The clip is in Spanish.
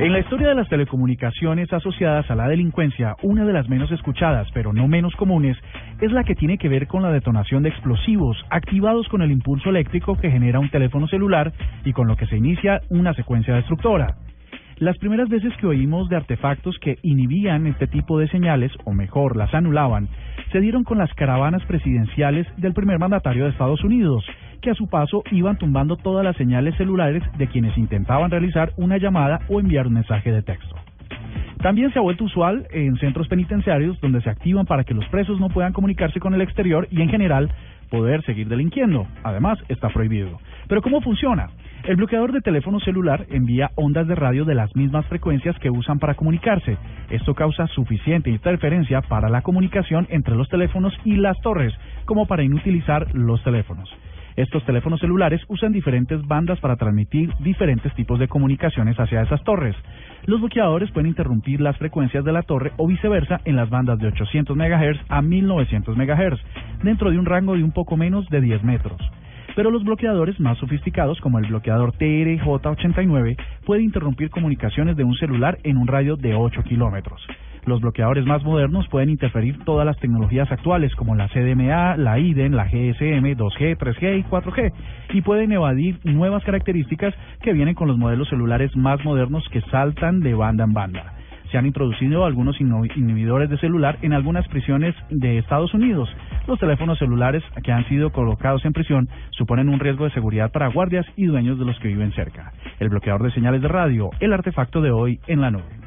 En la historia de las telecomunicaciones asociadas a la delincuencia, una de las menos escuchadas, pero no menos comunes, es la que tiene que ver con la detonación de explosivos activados con el impulso eléctrico que genera un teléfono celular y con lo que se inicia una secuencia destructora. Las primeras veces que oímos de artefactos que inhibían este tipo de señales, o mejor, las anulaban, se dieron con las caravanas presidenciales del primer mandatario de Estados Unidos, que a su paso iban tumbando todas las señales celulares de quienes intentaban realizar una llamada o enviar un mensaje de texto. También se ha vuelto usual en centros penitenciarios donde se activan para que los presos no puedan comunicarse con el exterior y en general poder seguir delinquiendo. Además, está prohibido. Pero ¿cómo funciona? El bloqueador de teléfono celular envía ondas de radio de las mismas frecuencias que usan para comunicarse. Esto causa suficiente interferencia para la comunicación entre los teléfonos y las torres, como para inutilizar los teléfonos. Estos teléfonos celulares usan diferentes bandas para transmitir diferentes tipos de comunicaciones hacia esas torres. Los bloqueadores pueden interrumpir las frecuencias de la torre o viceversa en las bandas de 800 MHz a 1900 MHz, dentro de un rango de un poco menos de 10 metros. Pero los bloqueadores más sofisticados, como el bloqueador TRJ89, pueden interrumpir comunicaciones de un celular en un radio de 8 kilómetros. Los bloqueadores más modernos pueden interferir todas las tecnologías actuales como la CDMA, la IDEN, la GSM, 2G, 3G y 4G y pueden evadir nuevas características que vienen con los modelos celulares más modernos que saltan de banda en banda. Se han introducido algunos inhibidores de celular en algunas prisiones de Estados Unidos. Los teléfonos celulares que han sido colocados en prisión suponen un riesgo de seguridad para guardias y dueños de los que viven cerca. El bloqueador de señales de radio, el artefacto de hoy en la nube.